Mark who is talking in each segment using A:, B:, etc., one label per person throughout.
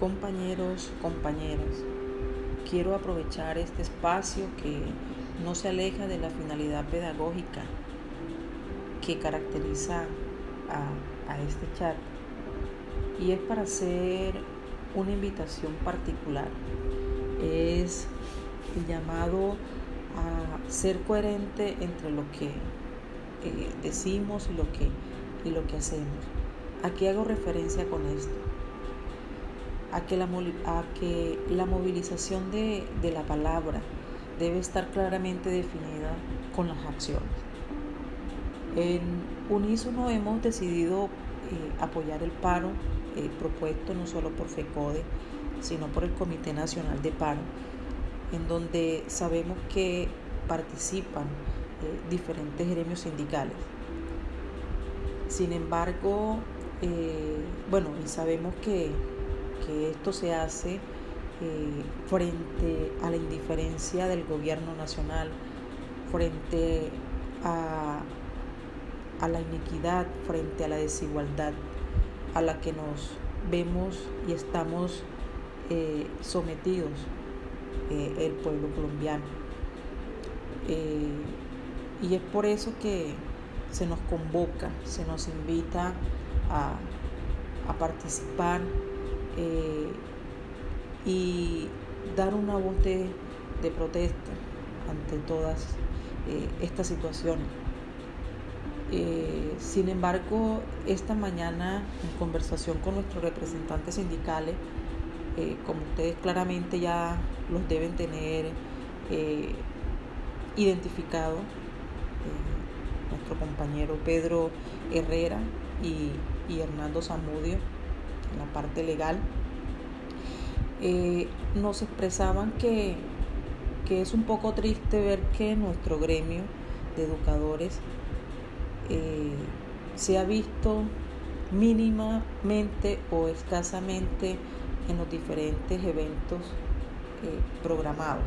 A: Compañeros, compañeras, quiero aprovechar este espacio que no se aleja de la finalidad pedagógica que caracteriza a, este chat y es para hacer una invitación particular. Es el llamado a ser coherente entre lo que eh, decimos y lo que, y lo que hacemos. ¿A qué hago referencia con esto? A que la, a que la movilización de, de la palabra debe estar claramente definida con las acciones. En unísono hemos decidido eh, apoyar el paro eh, propuesto no solo por FECODE, sino por el Comité Nacional de Paro, en donde sabemos que participan eh, diferentes gremios sindicales. Sin embargo, bueno, y sabemos que, que, esto se hace frente a la indiferencia del gobierno nacional, frente a a la iniquidad, frente a la desigualdad a la que nos vemos y estamos eh, sometidos eh, el pueblo colombiano. Eh, y es por eso que se nos convoca, se nos invita a, participar y dar una voz de protesta ante todas estas situaciones. Eh, sin embargo, esta mañana, en conversación con nuestros representantes sindicales, eh, como ustedes claramente ya los deben tener eh, identificado, nuestro compañero Pedro Herrera y, Hernando Zamudio, la parte legal, nos expresaban que, que es un poco triste ver que nuestro gremio de educadores eh, se ha visto mínimamente o escasamente en los diferentes eventos eh, programados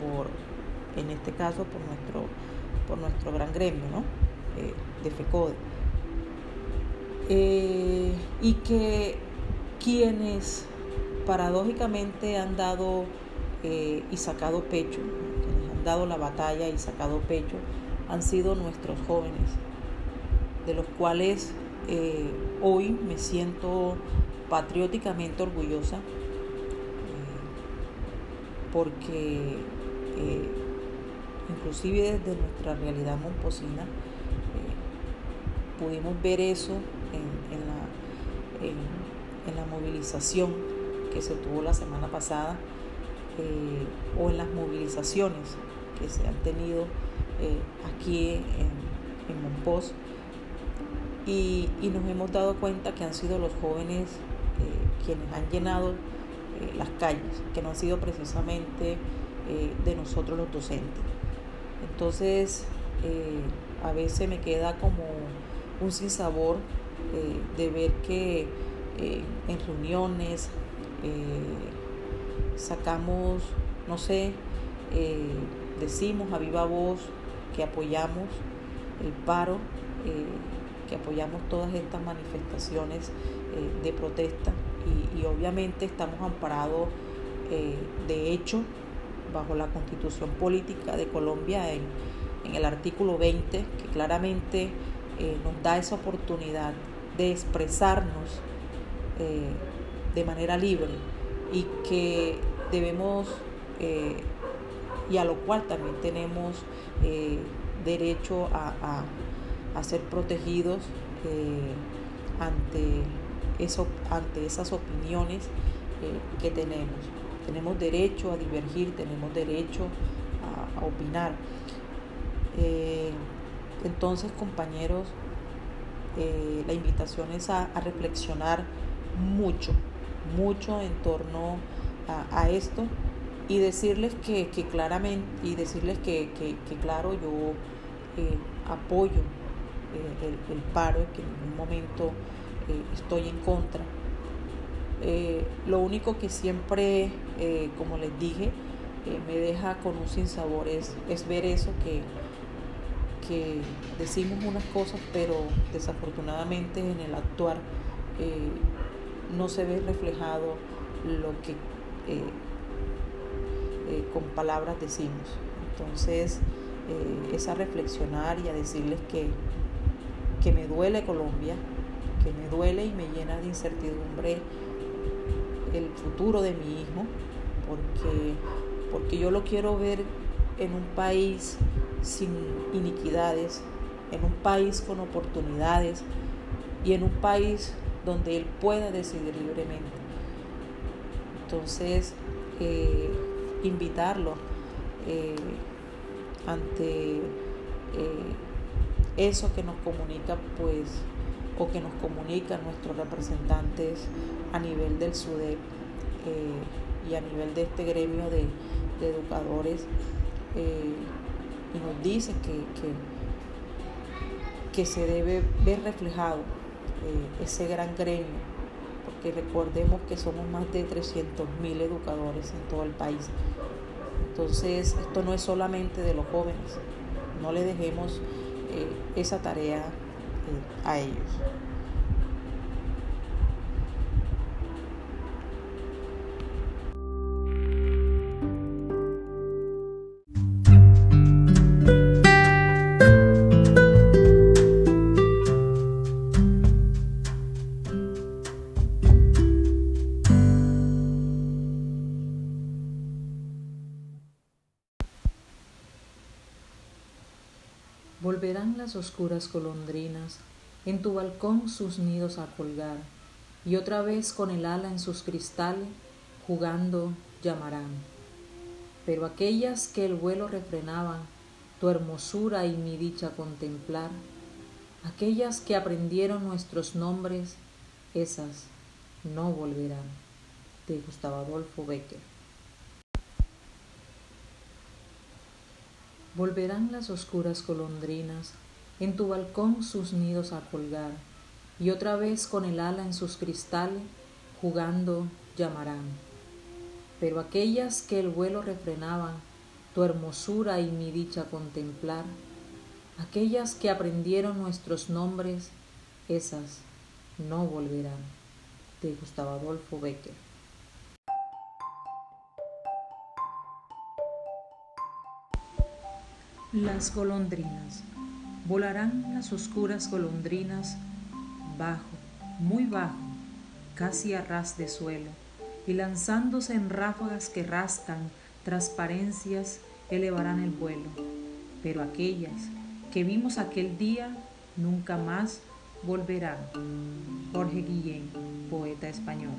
A: por, en este caso, por nuestro, por nuestro gran gremio ¿no? Eh, de FECODE. Y que quienes paradójicamente han dado y sacado pecho, quienes han dado la batalla y sacado pecho, han sido nuestros jóvenes, de los cuales eh, hoy me siento patrióticamente orgullosa, eh, porque eh, inclusive desde nuestra realidad momposina pudimos ver eso en, la, en, la, movilización que se tuvo la semana pasada o en las movilizaciones que se han tenido eh, aquí en, en Monpós y, nos hemos dado cuenta que han sido los jóvenes eh, quienes han llenado eh, las calles, que no han sido precisamente de nosotros los docentes. Entonces, a veces me queda como un sinsabor de ver que en reuniones sacamos, no sé, decimos a viva voz que apoyamos el paro, eh, que apoyamos todas estas manifestaciones eh, de protesta y, obviamente estamos amparados eh, de hecho bajo la constitución política de Colombia en, en el artículo 20 que claramente nos da esa oportunidad de expresarnos de manera libre y que debemos y a lo cual también tenemos eh, derecho a, ser protegidos eh, ante, eso, ante esas opiniones eh, que tenemos. Tenemos derecho a divergir, tenemos derecho a, opinar. entonces, compañeros, la invitación es a, reflexionar mucho, mucho en torno a esto y decirles que, claramente, y decirles que, claro, yo eh, apoyo eh, el, paro, que en ningún momento eh, estoy en contra. lo único que siempre, como les dije, me deja con un sinsabor es, es ver eso que, que decimos unas cosas, pero desafortunadamente en el actuar no se ve reflejado lo que eh, eh, con palabras decimos. Entonces, eh, es a reflexionar y a decirles que, que me duele Colombia, que me duele y me llena de incertidumbre el futuro de mi hijo, porque, porque yo lo quiero ver en un país sin iniquidades, en un país con oportunidades y en un país donde él pueda decidir libremente. Entonces, eh, invitarlo eh, ante eh, eso que nos comunica, pues, o que nos comunican nuestros representantes a nivel del SUDEP y a nivel de este gremio de, educadores, y nos dice que, que se debe ver reflejado eh, ese gran gremio, porque recordemos que somos más de 300.000 educadores en todo el país. Entonces, esto no es solamente de los jóvenes, no le dejemos eh, esa tarea eh, a ellos.
B: Volverán las oscuras golondrinas en tu balcón sus nidos a colgar, y otra vez con el ala en sus cristales, jugando llamarán. Pero aquellas que el vuelo refrenaban, tu hermosura y mi dicha contemplar, aquellas que aprendieron nuestros nombres, esas no volverán. De Gustavo Adolfo Becker. Volverán las oscuras golondrinas en tu balcón sus nidos a colgar, y otra vez con el ala en sus cristales, jugando llamarán. Pero aquellas que el vuelo refrenaban, tu hermosura y mi dicha contemplar, aquellas que aprendieron nuestros nombres, esas no volverán. De Gustavo Adolfo Becker. Las golondrinas. Volarán las oscuras golondrinas bajo, muy bajo, casi a ras de suelo, y lanzándose en ráfagas que rascan transparencias, elevarán el vuelo. Pero aquellas que vimos aquel día nunca más volverán. Jorge Guillén, poeta español.